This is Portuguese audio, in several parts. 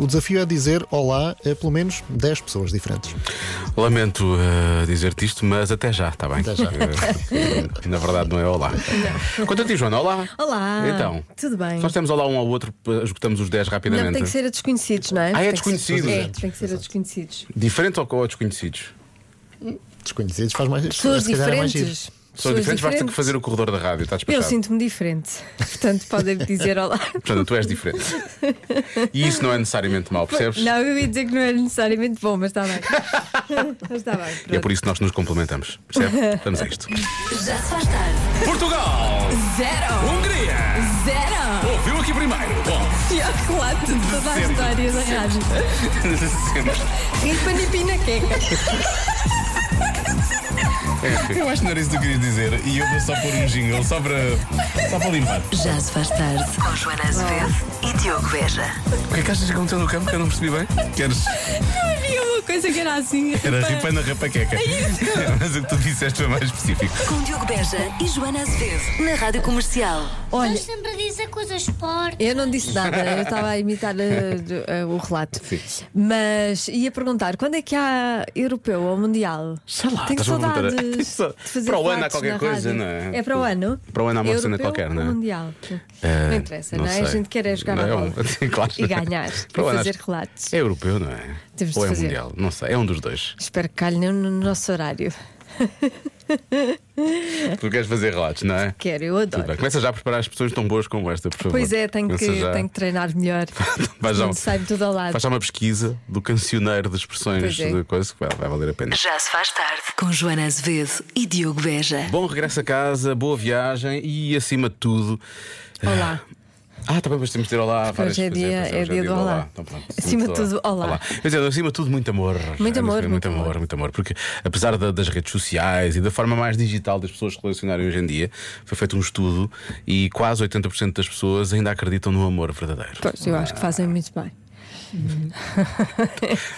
O desafio é dizer olá a pelo menos 10 pessoas diferentes. Lamento eh, dizer-te isto, mas até já, está bem? Até já. Eh, Na verdade, não é olá. Quanto a ti, Joana, olá. Olá. Então, Tudo bem? Se nós temos olá um ao outro, esgotamos os 10 rapidamente. Não, tem que ser a desconhecidos, não é? Ah, é Tem que ser- desconhecidos. É, tem que ser a desconhecidos. Diferente ou, ou desconhecidos? Desconhecidos faz mais Pessoas se giro. diferentes. São diferentes, vais ter que fazer o corredor da rádio, está Eu despachado. sinto-me diferente. Portanto, podem dizer olá. Portanto, tu és diferente. E isso não é necessariamente mau, percebes? Não, eu ia dizer que não é necessariamente bom, mas está bem. mas está bem. E é pronto. por isso que nós nos complementamos. Percebe? Vamos a isto. Já se faz tarde. Portugal! Zero. Hungria! Zero. Ouviu aqui primeiro? Bom, Pior relato de toda a Sempre. história da rádio. Ripa Nipina Queca. Eu acho que não era isso que tu querias dizer e eu vou só pôr um jingle só para, só para limpar. Já se faz tarde. Com Joana Azevedo e Diogo Beja. O que é que achas que aconteceu no campo que eu não percebi bem? Queres? Coisa que era assim. Era ripa na rapaqueca. Mas o que tu disseste foi mais específico. Com Diogo Beja e Joana Azevedo. Na Rádio Comercial. Olha, Estás sempre a dizer coisas fortes. Eu não disse nada, eu estava a imitar do- eh, o relato. Sim. Mas ia perguntar: quando é que há europeu ou mundial? Sei lá, Tenho a perguntar. saudades de fazer para o ano há relatos qualquer na coisa, rádio. não é? É para o ano? Para o ano há uma cena Europeu qualquer, não é? ou mundial? Eh, não interessa, não, é? A gente quer é jogar Não, a é bola um- claro. e ganhar Para o e ano fazer acho- relatos. É europeu, não é? Temos de Ou é fazer. mundial? Não sei, é um dos dois. Espero que calhe no no nosso horário. Tu queres fazer relatos, não é? Quero, eu adoro. Começa já a preparar expressões tão boas como esta, por favor. Pois é, tenho que, já- tenho que treinar melhor. Vai já- sai-me tudo ao lado. Faz já uma pesquisa do cancioneiro de expressões é. de coisas que vai, vai valer a pena. Já se faz tarde. Com Joana Azevedo e Diogo Beja. Bom regresso a casa, boa viagem e acima de tudo. Olá. Ah, também depois temos de ter olá. várias Hoje é dia- é hoje dia do olá. Então, pronto. Acima de tudo, olá. Quer dizer, acima de tudo, muito amor. Muito amor, muito, muito amor, amor. muito amor. Porque apesar da- das redes sociais e da forma mais digital das pessoas se relacionarem hoje em dia, foi feito um estudo e quase 80% das pessoas ainda acreditam no amor verdadeiro. Pois, eu acho que fazem muito bem.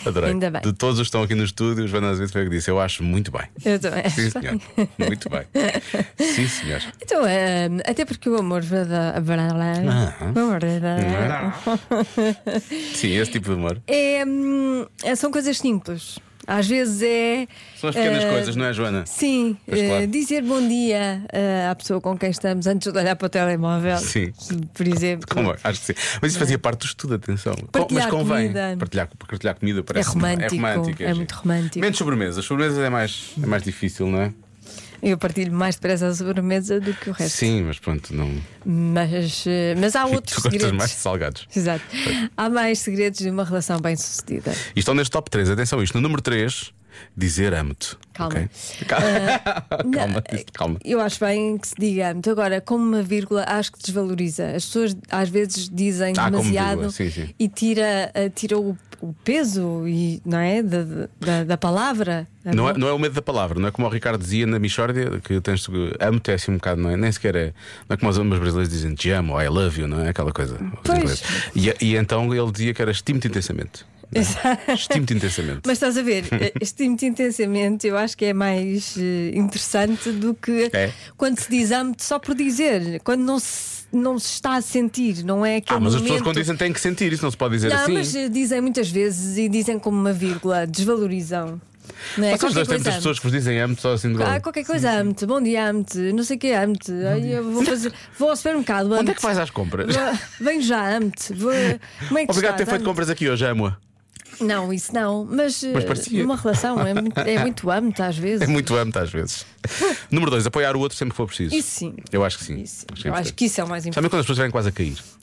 Adorei. Ainda bem. De todos os que estão aqui no estúdio, Joana Azevedo foi que disse. Eu acho muito bem. Eu também. Sim, senhor. Muito bem. Sim, senhor. Então, eh, até porque o amor verdadeiro. O amor verdadeiro. Sim, esse tipo de. É, hum, é, são coisas simples. Às vezes é. São as pequenas eh, coisas, não é, Joana? Sim, eh, claro. dizer bom dia eh, à pessoa com quem estamos antes de olhar para o telemóvel. Sim. Por exemplo. Como é? Acho que sim. Mas isso fazia parte do estudo, atenção. Partilhar Mas convém. comida. Partilhar, partilhar comida parece romântico, É, romântico, é giro. muito romântico. Menos sobremesas. Sobremesas é mais, é mais difícil, não é? Eu partilho mais depressa a sobremesa do que o resto. Sim, mas pronto, não. Mas, eh, mas há outros tu segredos. mais salgados. Exato. Há mais segredos de uma relação bem sucedida. E estão neste top 3. Atenção, isto. No número 3, dizer amo-te. Calma. ok? Calma, Não, disse- calma. Eu acho bem que se diga amo Agora, como uma vírgula, acho que desvaloriza. As pessoas às vezes dizem Ah, demasiado sim, sim. e tira, eh, tira o, o peso e, não é? da, da, da palavra. Não é, não é o medo da palavra, não é como o Ricardo dizia na Michórdia, que tens amo-te é assim um bocado, não é? Nem sequer é. Não é como os homens brasileiros dizem te amo I love you, não é? Aquela coisa. E, e então ele dizia que era estimo-te intensamente. Estimo-te intensamente. Mas estás a ver, eh, estimo-te intensamente, eu acho que é mais eh, interessante do que É? quando se diz amo-te só por dizer, quando não se, não se está a sentir, não é aquele Ah, mas as pessoas momento- quando dizem têm que sentir, isso não se pode dizer Não, assim. mas eh, dizem muitas vezes e dizem como uma vírgula, desvalorizam. Não é? Vocês dois muitas pessoas que vos dizem amo só assim de Ah, qualquer coisa amo-te, bom dia amo-te, não sei o que amo-te. Vou fazer, vou ao supermercado. Onde é amo-te. que vais às compras? Vou- Venho já, amo-te. Vou- é Obrigado por ter feito Amo-te. compras aqui hoje, amo-a. Não, isso não. Mas, Mas eh, parecia. numa relação é muito, é muito amo-te às vezes. É muito amo-te às vezes. Número 2, apoiar o outro sempre que for preciso. Isso sim. Eu acho que sim. Isso. Acho que é Eu acho que isso é o mais importante. quando as pessoas vêm quase a cair?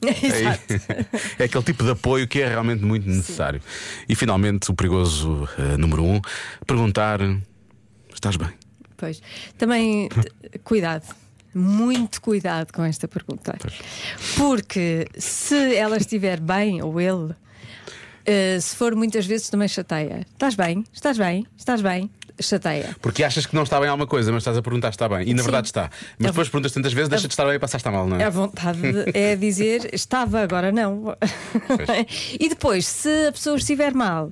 É, é aquele tipo de apoio que é realmente muito necessário. E finalmente, o perigoso eh, número um, perguntar: estás bem? Pois. Também, cuidado. Muito cuidado com esta pergunta. Porque se ela estiver bem, ou ele, eh, se for muitas vezes também chateia. Estás bem? Estás bem? Estás bem? Chateia. Porque achas que não está bem alguma coisa, mas estás a perguntar se está bem. E na Sim. verdade está. Mas É depois perguntas tantas vezes, deixa de estar bem e passar a mal, não é? A vontade de- é dizer estava, agora não. e depois, se a pessoa estiver mal,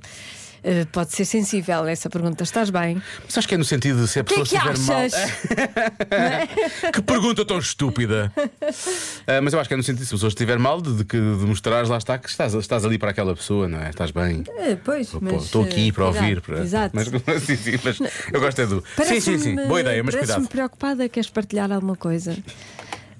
eh, pode ser sensível a essa pergunta. Estás bem? Mas acho que é no sentido de se a O que pessoa é que estiver mal. Que pergunta tão estúpida! Ah, mas eu acho que é no sentido de se a pessoa estiver mal, de, que de mostrares lá está que estás, estás ali para aquela pessoa, não é? Estás bem. Eh, pois, mas, Estou aqui para cuidado. ouvir. Para... Exato. Mas, sim, sim, mas eu gosto é do. Sim, sim, sim. Boa ideia, mas cuidado. preocupada. Queres partilhar alguma coisa?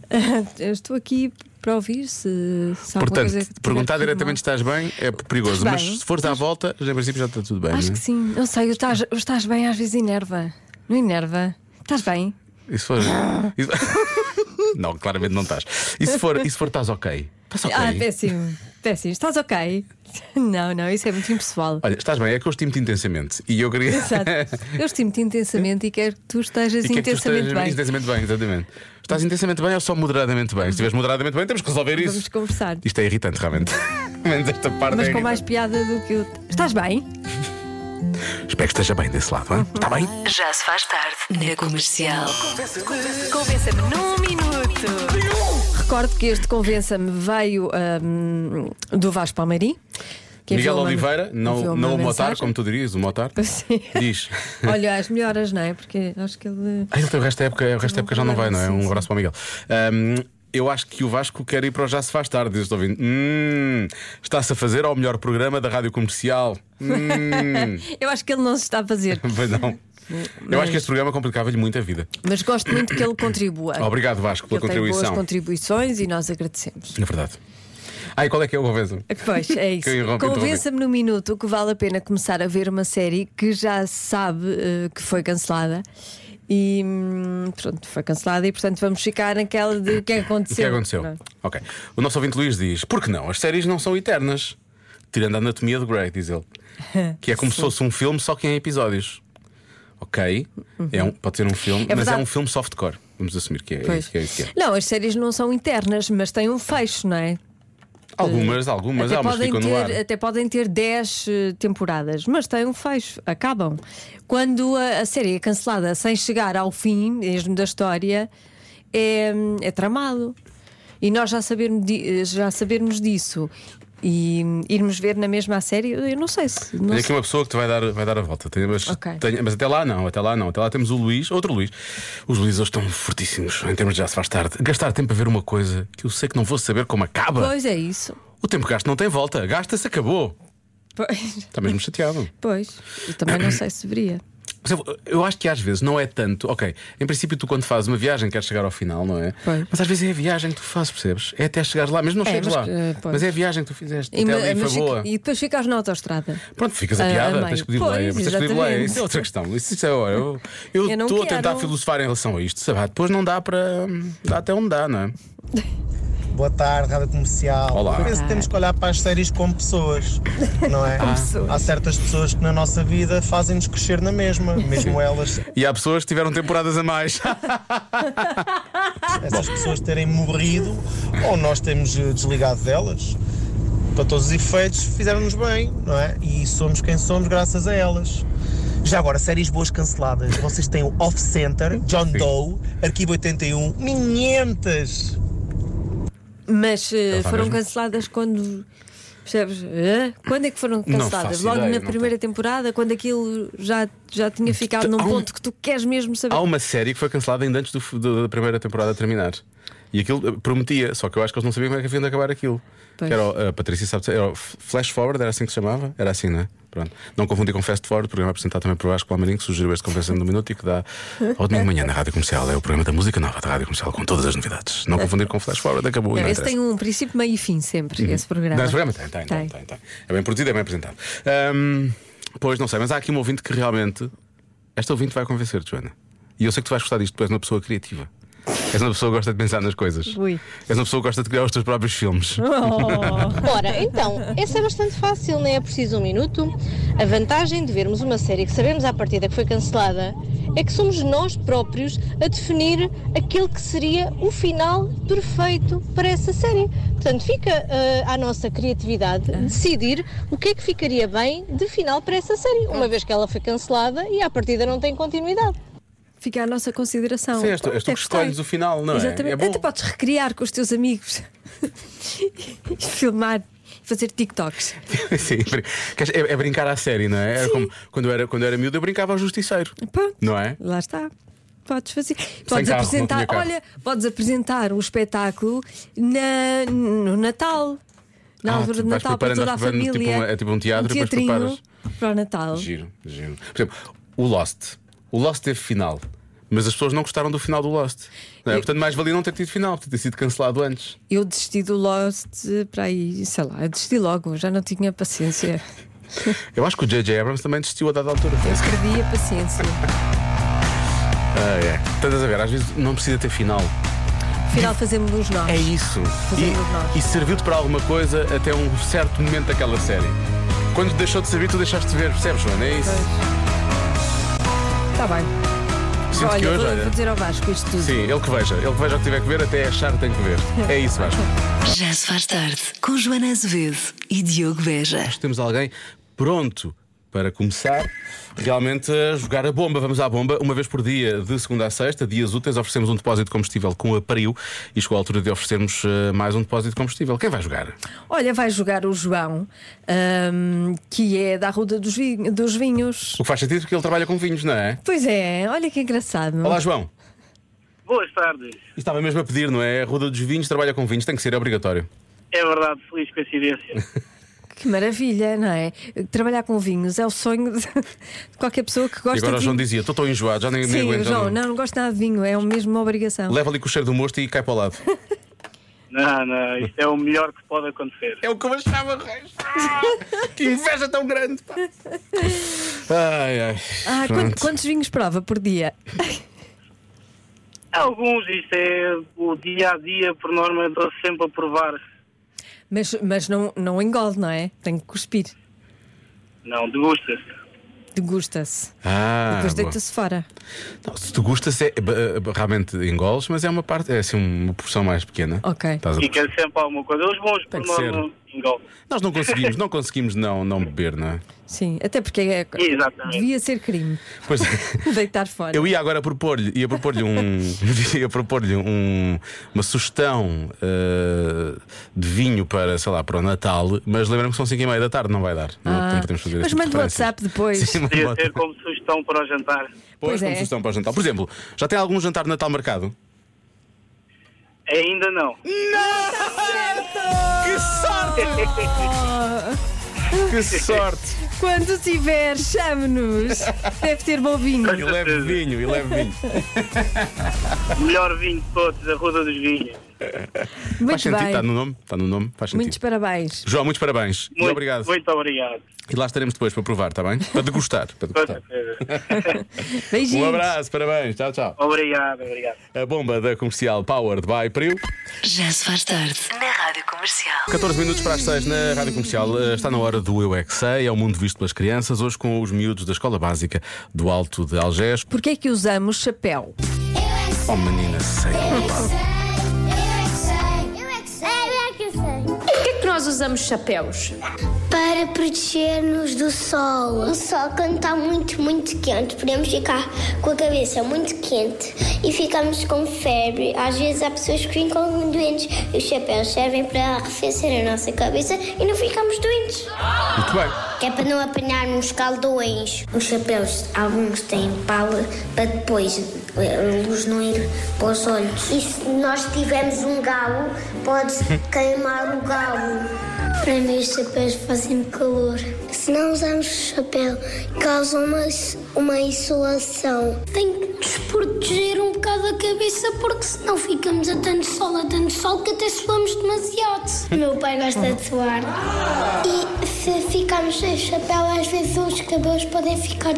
Eu estou aqui para ouvir se, se Portanto, coisa que perguntar diretamente se estás bem é perigoso, mas se fores à volta, já em princípio já está tudo bem. Acho não é? que sim. Não sei, estás, estás bem, às vezes enerva. Não enerva? Estás bem? Isso- não, claramente não estás. E se for, e se for estás ok? Estás ok? Ah, péssimo. Péssimo. Estás ok? Não, não, isso é muito impessoal. Olha, estás bem, é que eu estimo-te intensamente. E eu queria. Exato. Eu estimo-te intensamente e quero que tu estejas E é que tu intensamente estejas bem. intensamente bem, exatamente. Estás intensamente bem ou só moderadamente bem? Se estiveres moderadamente bem, temos que resolver Vamos isso. conversar. Isto é irritante, realmente. Menos esta parte Mas é com mais piada do que eu. Estás bem? Espero que esteja bem desse lado, hein? está bem? Já se faz tarde na comercial. Convença-me num minuto. Recordo que este Convença-me veio ahm, do Vasco Palmeirim. Miguel uma- Oliveira, não, não o Motar, como tu dirias, o Motar. Sim. Diz. Olha, as melhoras, não é? Porque acho que ele. Ah, ele tem o resto da época, o resto da época já não vai, não é? Um abraço para o Miguel. Ahm, eu acho que o Vasco quer ir para o Já Se Faz Tarde, diz, estou ouvindo. Hum, está-se a fazer ao melhor programa da rádio comercial. Hum, Eu acho que ele não se está a fazer. pois não. Eu acho que este programa complicava-lhe muito a vida. Mas gosto muito que ele contribua. Obrigado, Vasco, pela Ele tem boas contribuição. contribuições e nós agradecemos. É verdade. Ah, e qual é que é o convença? Pois, é isso. Convença-me no minuto que vale a pena começar a ver uma série que já sabe eh, que foi cancelada. E hum, pronto, foi cancelada e portanto vamos ficar naquela de o que é que O que aconteceu. aconteceu? Não é? Ok. O nosso ouvinte Luís diz: por que não? As séries não são eternas. Tirando a anatomia de Grey, diz ele. Que é como se fosse um filme, só que em episódios. Ok. É um, pode ser um filme, mas é um filme softcore. Vamos assumir que é, Pois. isso que é, que é. Não, as séries não são internas, mas têm um fecho, não é? Algumas, algumas, até, podem ficam no ar. ter, até podem ter 10 eh, temporadas, mas têm um fecho, acabam. Quando a, a série é cancelada sem chegar ao fim mesmo da história, é, é tramado. E nós já sabermos, di- já sabermos disso e irmos ver na mesma a série, eu não sei se. Não Tem aqui sei. uma pessoa que te vai dar, vai dar a volta. Tem- mas, Ok. tem- mas até lá não, até lá não. Até lá temos o Luís, outro Luís. Os Luís hoje estão fortíssimos em termos de já se faz tarde. Gastar tempo a ver uma coisa que eu sei que não vou saber como acaba. Pois é isso. O tempo gasto não tem volta. Gasta-se, acabou. Pois, Está mesmo chateado. pois. Eu também não sei se deveria. Eu, acho que às vezes não é tanto. Ok, em princípio, tu quando fazes uma viagem queres chegar ao final, não é? Pois. Mas às vezes é a viagem que tu fazes, percebes? É até chegares lá, mesmo não É, chegas lá. eh, pois. mas é a viagem que tu fizeste. E, até ali foi boa. e depois ficas na autostrada. Pronto, ficas a Ah, piada, tens que boleia. Mas tens que boleia. Isso é outra questão. Isso, isso é, olha, eu estou a tentar filosofar em relação a isto. Sabe? Depois não dá para. dá até onde dá, não é? Boa tarde, Rádio Comercial. Olá. Eu penso que temos que olhar para as séries como pessoas, não é? pessoas. Há certas pessoas que na nossa vida fazem-nos crescer na mesma, mesmo elas, E há pessoas que tiveram temporadas a mais. essas pessoas terem morrido ou nós termos eh, desligado delas. Para todos os efeitos, fizeram-nos bem, não é? E somos quem somos graças a elas. Já agora, séries boas canceladas. Vocês têm o Off Center, John Doe, Arquivo 81, 500! Mas vai foram mesmo. canceladas quando. Percebes? Hã? Quando é que foram canceladas? Logo ideia, na primeira temporada, quando aquilo já, já tinha ficado num um- ponto que tu queres mesmo saber. Há uma série que foi cancelada ainda antes do- do- da primeira temporada terminar. E aquilo eh, prometia, só que eu acho que eles não sabiam como é que haviam de acabar aquilo. Pois. Que era, a Patrícia sabe, era Flash Forward, era assim que se chamava? Era assim, não é? Pronto. Não confundir com Fast Forward, programa apresentado também por Vasco Palmeirinho, que sugeriu este Conversando no Minuto e que dá ao domingo de manhã na Rádio Comercial. É o programa da música nova da Rádio Comercial, com todas as novidades. Não confundir com Flash Forward, acabou. Não, não esse tem um princípio, meio e fim sempre, esse programa. Não, esse programa tem, tem, tem, tem, tem. É bem produzido, é bem apresentado. Ahm, pois não sei, mas há aqui um ouvinte que realmente. Esta ouvinte vai convencer-te, Joana. E eu sei que tu vais gostar disto, tu és uma pessoa criativa. És uma pessoa que gosta de pensar nas coisas. Ui. És uma pessoa que gosta de criar os teus próprios filmes. Ora, então, esse é bastante fácil, nem é preciso um minuto. A vantagem de vermos uma série que sabemos à partida que foi cancelada é que somos nós próprios a definir aquele que seria o final perfeito para essa série. Portanto, fica eh, à nossa criatividade decidir o que é que ficaria bem de final para essa série, uma vez que ela foi cancelada e à partida não tem continuidade. Fica à nossa consideração. Sim, és tu, és tu Até que escolhes o final, não é? Exatamente. É bom. Até podes recriar com os teus amigos e filmar, fazer TikToks. Sim, é, é brincar à série, não é? Era como quando eu era, quando eu era miúdo, eu brincava ao justiceiro. Pronto, Não é? Lá está. Podes fazer. Podes carro, apresentar. Olha, podes apresentar um espetáculo na, no Natal. Na Ah, de Natal para toda a família. tipo um- é tipo um teatro e depois preparas. para o Natal. Giro, giro. Por exemplo, o Lost. O Lost teve final, mas as pessoas não gostaram do final do Lost. É? Eu- Portanto, mais valia não ter tido final, ter sido cancelado antes. Eu desisti do Lost para aí, sei lá, eu desisti logo, já não tinha paciência. Eu acho que o J.J. Abrams também desistiu a dada altura. Eu perdi a paciência. Ah, é. Estás a ver, às vezes não precisa ter final. Afinal, fazemos nós. É isso. Fazemos nós. E, serviu-te para alguma coisa até um certo momento daquela série. Quando deixou de servir, tu deixaste de ver, percebes, Joana? É isso. Está bem. Sinto olha, que hoje, vou, olha. vou dizer ao Vasco isto tudo. Sim, ele que veja. Ele que veja o que tiver que ver, até achar que tem que ver. É isso, Vasco. Já se faz tarde com Joana Azevedo e Diogo Beja. Nós temos alguém pronto para começar realmente a jogar a bomba. Vamos à bomba, uma vez por dia, de segunda a sexta, dias úteis, oferecemos um depósito de combustível com a Pariu e chegou a altura de oferecermos eh, mais um depósito de combustível. Quem vai jogar? Olha, vai jogar o João, ahm, que é da Ruda dos, Vi- dos Vinhos. O que faz sentido porque ele trabalha com vinhos, não é? Pois é, olha que engraçado. Olá, João. Boas tardes. Estava mesmo a pedir, não é? A Ruda dos Vinhos trabalha com vinhos, tem que ser, é obrigatório. É verdade, feliz coincidência. Que maravilha, não é? Trabalhar com vinhos é o sonho de qualquer pessoa que E gosta agora o de João vinho. dizia: estou tão enjoado, já nem, nem Sim, aguento. o João, não. não, gosto nada de vinho, é mesmo uma obrigação. Leva ali com o cheiro do mosto e cai para o lado. Não, não, isto é o melhor que pode acontecer. É o que eu achava, Reis. Ah, que inveja tão grande. pá. Ai, ai. Ah, Pronto. quant- quantos vinhos prova por dia? Alguns, isto é o dia a dia, por norma, eu estou sempre a provar. Mas, mas não, não engole, não é? Tem que cuspir. Não, degusta-se. Degusta-se. Ah, Depois deita-se fora. Não, se tu gostas, é, realmente engoles, mas é uma parte, é assim uma porção mais pequena. Ok. Estás a- Fica sempre alguma coisa. Os bons, Tem por Nós não conseguimos, não conseguimos não, não beber, não é? Sim, até porque é, Exatamente. devia ser crime Pois deitar fora. eu ia agora propor-lhe, ia propor-lhe um, ia propor-lhe um, uma sugestão eh, de vinho para, sei lá, para o Natal, mas lembra-me que são 5 e meia da tarde, não vai dar. Não, Ah, não podemos fazer mas manda o. WhatsApp depois. Sim, Podia ser como sugestão para o jantar. Pois, Pois como é. sugestão para o jantar. Por exemplo, já tem algum jantar de Natal marcado? Ainda não. Que sorte! que sorte! Quando tiver, chame-nos. Deve ter bom vinho. E leve vinho, e leve vinho. Melhor vinho de todos, a Ruda dos Vinhos. Faz Muito sentido, bem. está no nome, está no nome, faz sentido. Muitos parabéns. João, muitos parabéns e Muito, obrigado. Muito obrigado. E lá estaremos depois para provar, está bem? Para degustar. Para degustar. Beijinhos. Um abraço, parabéns, tchau, tchau. Obrigado, obrigado. A bomba da comercial Powered by Priu. Já se faz tarde na Rádio Comercial. 14 minutos para as 6 na Rádio Comercial. Eh, Está na hora do Eu é que Sei, é o mundo visto pelas crianças, hoje com os miúdos da Escola Básica do Alto de Algés. Porquê é que usamos chapéu? Oh, menina, sei. Porquê nós usamos chapéus? Para proteger-nos do sol. O sol, quando está muito, muito quente, podemos ficar com a cabeça muito quente e ficamos com febre. Às vezes há pessoas que ficam doentes. E os chapéus servem para arrefecer a nossa cabeça e não ficamos doentes. Muito bem. Que é para não apanharmos caldões. Os chapéus, alguns têm pala para depois a luz não ir para os olhos. E se nós tivermos um galo, pode queimar o galo. Para mim, os chapéus fazem calor. Se não usarmos chapéu, causam uma, uma insolação. Tem que desproteger um bocado a cabeça, porque senão ficamos a tanto sol, a tanto sol, que até suamos demasiado. Meu pai gosta de suar. E se ficarmos sem chapéu, às vezes os cabelos podem ficar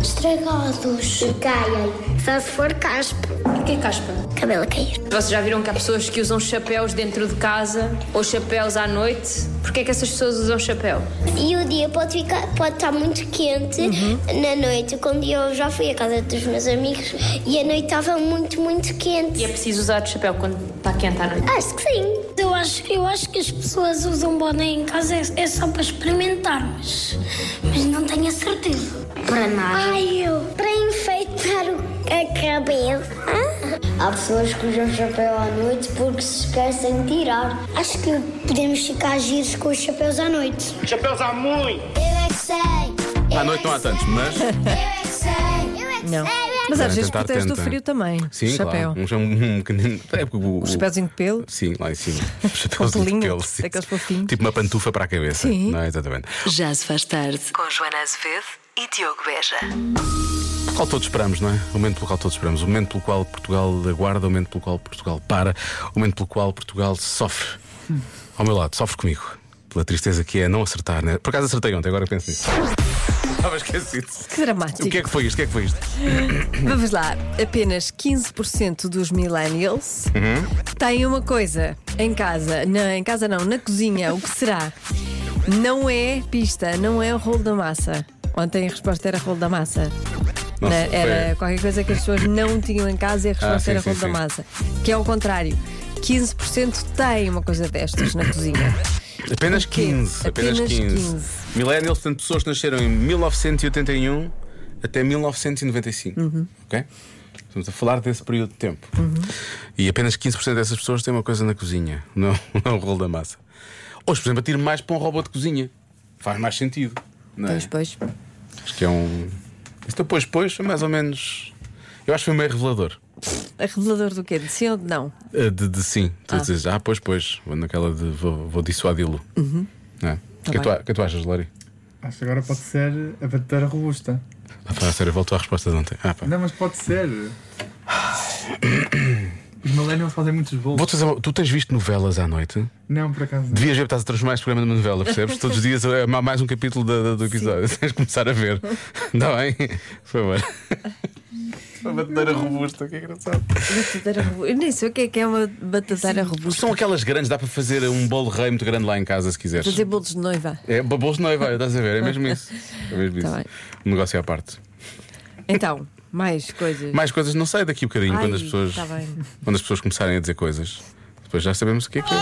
estragados. E caem. Só se for caspa. O que é caspa? Cabelo a cair. Vocês já viram que há pessoas que usam chapéus dentro de casa ou chapéus à noite? Porquê é que essas pessoas usam chapéu? E o dia pode, ficar, pode estar muito quente na noite. Quando eu já fui à casa dos meus amigos e a noite estava muito, muito quente. E é preciso usar chapéu quando está quente à noite? Acho que sim. Eu acho, eu acho que as pessoas usam boné em casa é, é só para experimentar, mas, mas não tenho a certeza. Para nada. Ai, eu. Para enfeitar o- a cabeça. Há pessoas que usam chapéu à noite porque se esquecem de tirar. Acho que podemos ficar giros com os chapéus à noite. Chapéus há muito! Eu é que sei! eu À é noite não há tantos, mas. Eu é que sei! Eu é que Não. sei! Mas às vezes tentar, protege do tentem. frio também. Sim, o chapéu. claro. Um, um, um pequenino. É porque o, O chapéuzinho de pelo. Sim, lá em cima. Chapéuzinho de pelo. sim. daqueles fofinhos. Tipo uma pantufa para a cabeça. Sim. Não é? Exatamente. Já se faz tarde. Com Joana Azevedo e Diogo Beja. O qual todos esperamos, não é? O momento pelo qual todos esperamos. O momento pelo qual Portugal aguarda, o momento pelo qual Portugal para, o momento pelo qual Portugal sofre. Ao meu lado, sofre comigo. Pela tristeza que é não acertar, né? Por acaso acertei ontem, agora penso nisso. Estava esquecido. Que dramático. O que é que foi isto? O que é que foi isto? Vamos lá. Apenas 15% dos millennials Uhum. têm uma coisa em casa. Não, em casa não, na cozinha. O que será? Não é pista, não é o rolo da massa. Ontem a resposta era rolo da massa. Nossa, Né? Era foi- qualquer coisa que as pessoas não tinham em casa e a resposta Ah, sim, era sim, da massa. Que é ao contrário. 15% têm uma coisa destas na cozinha. Apenas O quê? 15. Apenas, Apenas 15. 15. Millennials, portanto, pessoas que nasceram em 1981 até 1995. Uhum. Ok? Estamos a falar desse período de tempo. E apenas 15% dessas pessoas têm uma coisa na cozinha, não, não o rolo da massa. Hoje, por exemplo, atiro mais para um robô de cozinha. Faz mais sentido. Não é? Pois, pois. Acho que é um. Isto depois, depois, foi mais ou menos. Eu acho que foi meio revelador. A revelador do quê? De sim ou de não? Uh, De, de sim. Tu Ah. dizes, ah, pois, pois. Vou naquela de vou, vou dissuadi-lo. Uhum. Não é? O que, é Tá tu, bem. o que é que tu achas, Lori? Acho que agora pode ser a batedeira robusta. Ah, pá, a sério, voltou à resposta de ontem. Ah, pá. Não, mas pode ser. Os millennials fazem muitos bolos. Vou-te uma- tu tens visto novelas à noite? Não, por acaso não. Devias ver, estás a transformar este programa numa novela, percebes? Todos os dias é ma- mais um capítulo da- da- do episódio. Tens de começar a ver. Está bem? Por favor. Uma batedeira robusta, que engraçado. Batateira robusta. Eu nem sei o que é que é uma batateira robusta. São aquelas grandes, dá para fazer um bolo rei muito grande lá em casa se quiseres. Fazer bolos de noiva. É bolos de noiva, estás a ver? É mesmo isso. É mesmo Tá isso. bem. Um negócio à parte. Então, mais coisas. Mais coisas, não sei, daqui a bocadinho, Ai, quando as pessoas. tá. Quando as pessoas começarem a dizer coisas, depois já sabemos o que é que é.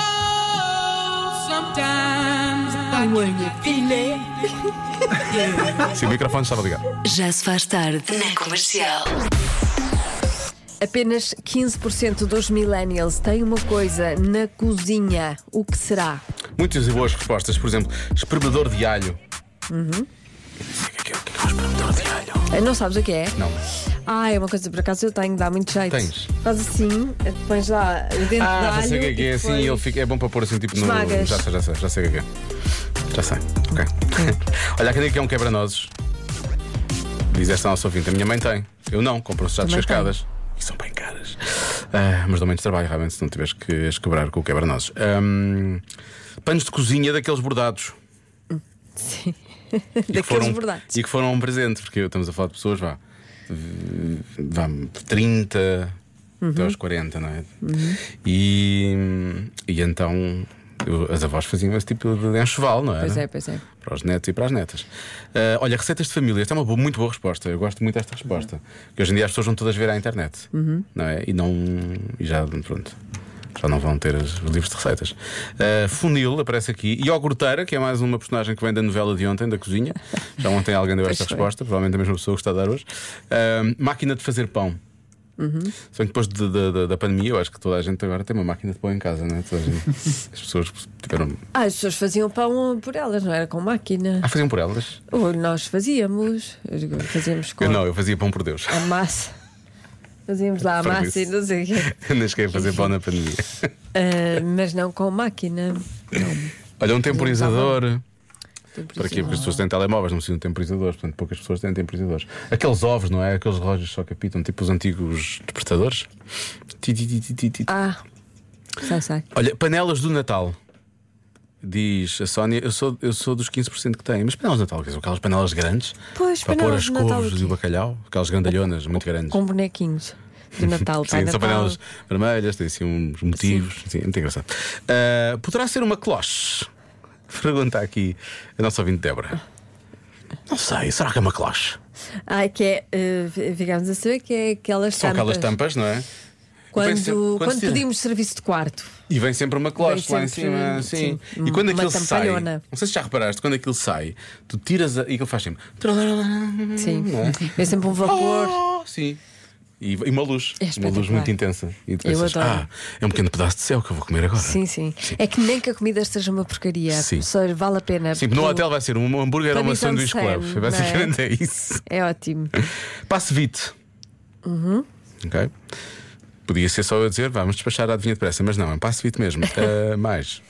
Sim, o microfone estava ligado. Já se faz tarde. Na comercial. Apenas 15% dos millennials têm uma coisa na cozinha. O que será? Muitas e boas respostas, por exemplo, espremedor de alho. Uhum. Não sabes o que é? Não. Ah, é uma coisa por acaso eu tenho, dá muito jeito. Tens? Faz assim, pões lá o dente de Ah, alho. já sei o que é que é e assim, ele fica, é bom para pôr assim tipo no. Esmagas. Já sei, já sei, já sei o que é é. Já sei. Ok. Olha, a que é um quebra-nozes. Diz esta nossa ouvinte. A minha mãe tem. Eu não, compro-se já descascadas. E são bem caras. Ah, mas dão menos trabalho, realmente, se não tiveres que as quebrar com o quebra-nozes. Ahm, panos de cozinha daqueles bordados. Sim. E que Daqueles foram, bordados. E que foram um presente, porque estamos a falar de pessoas, vá. Vá, 30 até Uhum. aos 40, não é? Uhum. E, e então as avós faziam esse tipo de enxoval, não é? Pois é, pois é. Para os netos e para as netas. Ah, olha, receitas de família, esta é uma boa- muito boa resposta. Eu gosto muito desta resposta. Porque hoje em dia as pessoas vão todas ver à internet, Uhum. não é? E não. E já, pronto. Já não vão ter os livros de receitas. Ah, funil aparece aqui. Iogurteira, que é mais uma personagem que vem da novela de ontem, da cozinha. Já ontem alguém deu esta resposta, provavelmente a mesma pessoa que está a dar hoje. Ah, máquina de fazer pão. Uhum. Bem que depois de- de- de- da pandemia, eu acho que toda a gente agora tem uma máquina de pão em casa, não é? Gente- as pessoas tiveram. Ah, as pessoas faziam pão por elas, não era com máquina. Ah, faziam por elas? Ou nós fazíamos. Fazíamos com Eu não, eu fazia pão por Deus. a massa. Fazíamos lá a massa e não sei o quê. Eu nem cheguei a fazer pão na pandemia. Ah, mas não com máquina. Olha, um temporizador. Para? Porque as pessoas têm telemóveis, não precisam de temporizadores. Portanto, poucas pessoas têm temporizadores. Aqueles ovos, não é? Aqueles relógios que só que apitam, tipo os antigos despertadores. Ah, sai, sai. Olha, panelas do Natal. Diz a Sónia, eu sou, eu sou dos 15% que têm. Mas panelas de Natal, que são aquelas panelas grandes Pois, para pôr as couves e o bacalhau, aquelas grandalhonas, muito grandes. Com bonequinhos de Natal. Sim, são panelas vermelhas, têm assim uns motivos. Sim, é muito engraçado. Ah, poderá ser uma cloche? Pergunta aqui a nossa ouvinte Débora. Não sei, será que é uma cloche? Ah, que é. eh, ficámos a saber que é aquelas São tampas. aquelas tampas, não é? Quando, Vem sempre- quando quando se- pedimos serviço de quarto. E vem sempre uma cloche Vem lá em cima. Sim. sim, E quando uma aquilo sai, não sei se já reparaste, quando aquilo sai, tu tiras a, e aquilo faz sempre. Sim. É? É sempre um vapor. Oh, sim. E, e uma luz. É uma luz muito intensa. E tu Eu pensas, adoro. ah, é um pequeno pedaço de céu que eu vou comer agora. Sim, sim, É que nem que a comida esteja uma porcaria. Sim. Só vale a pena. Sim, no hotel vai ser um hambúrguer ou uma sanduíche club. Sam, Basicamente não é? isso. É ótimo. Passe vite. Uhum. Ok? Podia ser só eu dizer, vamos despachar a adivinha depressa, mas não, é um passe vite mesmo. Ah, mais.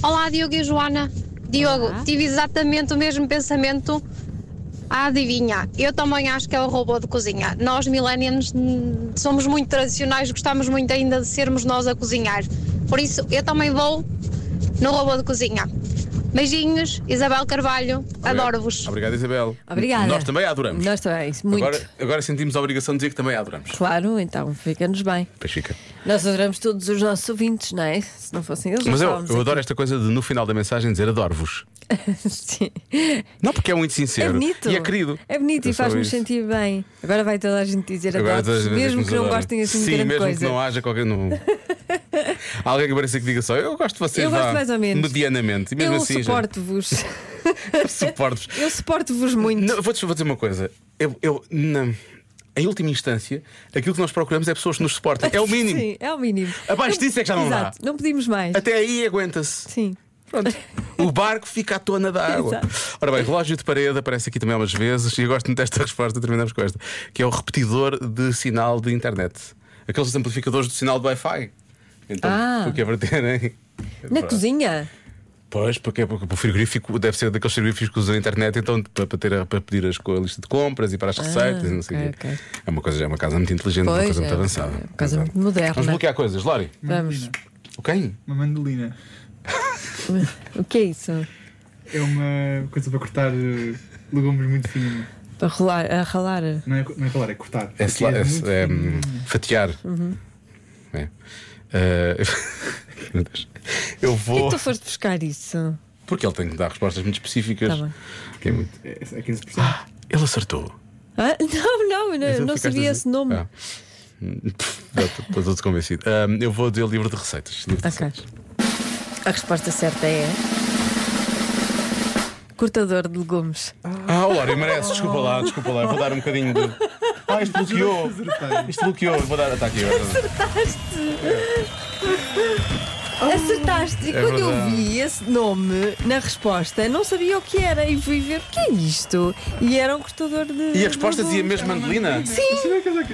Olá, Diogo e Joana. Diogo, tive exatamente o mesmo pensamento. Ah, adivinha, eu também acho que é o robô de cozinha. Nós, millennials, somos muito tradicionais, gostamos muito ainda de sermos nós a cozinhar. Por isso, eu também vou no robô de cozinha. Beijinhos, Isabel Carvalho, adoro-vos. Obrigado, Isabel. Obrigada. Nós também a adoramos. Nós também, muito. Agora, agora sentimos a obrigação de dizer que também a adoramos. Claro, então fica-nos bem. Pois fica. Nós adoramos todos os nossos ouvintes, não é? Se não fossem eles, Mas eu, eu aqui. adoro esta coisa de no final da mensagem dizer adoro-vos. Sim. Não porque é muito É sincero. bonito. E é querido. É bonito É e faz-nos sentir bem. Agora vai toda a gente dizer Agora vezes mesmo que não gostem assim de Sim, grande mesmo coisa. que não haja qualquer. Não... Alguém que pareça que diga só, eu gosto de vocês Eu gosto mais ou menos. medianamente. E mesmo eu assim, suporto-vos. suporto-vos. eu suporto-vos muito. Não, vou, vou dizer uma coisa. Eu, eu não- em última instância, aquilo que nós procuramos é pessoas que nos suportem. É o mínimo. Sim, é o mínimo. Abaixo disso é que já não Exato, não pedimos mais. dá. Até aí aguenta-se. Sim. Pronto. O barco fica à tona da água. Exato. Ora bem, relógio de parede aparece aqui também algumas vezes e eu gosto muito desta resposta. Terminamos com esta, que é o repetidor de sinal de internet. Aqueles amplificadores do sinal do Wi-Fi. Então, Ah. o que é para terem? Na cozinha? Pois, porque, é porque o frigorífico deve ser daqueles frigoríficos que usam a internet então, para, ter, para pedir as, a lista de compras e para as Ah, receitas e não sei o ok, quê. ok. É uma coisa, é uma casa muito inteligente, uma Pois, coisa muito é, avançada. é uma coisa muito moderna. Vamos bloquear coisas, Lori. Vamos. O quem? Uma mandolina. O que é isso? É uma coisa para cortar eh, legumes muito fino. Para rolar, a ralar. Não é, não é ralar, é cortar. É, sla- é- é, fino. hum, fatiar. Uhum. É. Meu Deus. Eu Por que vou. tu foste buscar isso? Porque ele tem que dar respostas muito específicas. Tá é muito... É, é 15%. Ah, ele acertou. Ah, não, não, eu não, não sabia assim. esse nome. Ah. Estou todo convencido. Ah, eu vou dizer livro de receitas. Livro de Ok. receitas. A resposta certa é. Cortador de legumes. Ah, o Lori merece, desculpa lá, desculpa lá. Eu vou dar um bocadinho de. Ah, isto bloqueou. Isto bloqueou. Vou dar. Está aqui. Acertaste! E É quando eu verdade. vi esse nome na resposta, não sabia o que era e fui ver o que é isto. E era um cortador de. E a resposta dizia mesmo Mandelina? Sim!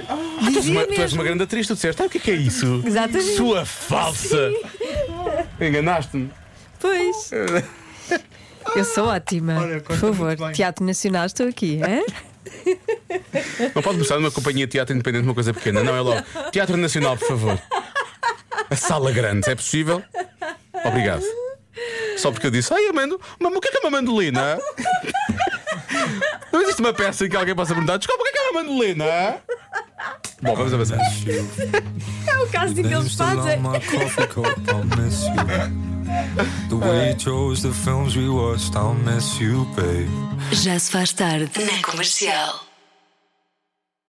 Ah, tu, és uma, tu és uma grande atriz, tu disseste. Ah, o que é que é isso? Exatamente. Sua falsa! Enganaste-me. Pois. Eu sou ótima. Por favor, Teatro Nacional, estou aqui. É? Não pode começar numa companhia de teatro independente, uma coisa pequena. Não, é logo. Teatro Nacional, por favor. A sala grande, se é possível. Obrigado. Só porque eu disse, ai, Amando, mas o que é que é uma mandolina? Não existe uma peça em que alguém possa perguntar, desculpa, o que é que é uma mandolina? Bom, vamos avançar. É o caso que eles fazem. The way you chose the films we watched, I'll miss you, babe. Já se faz tarde na comercial.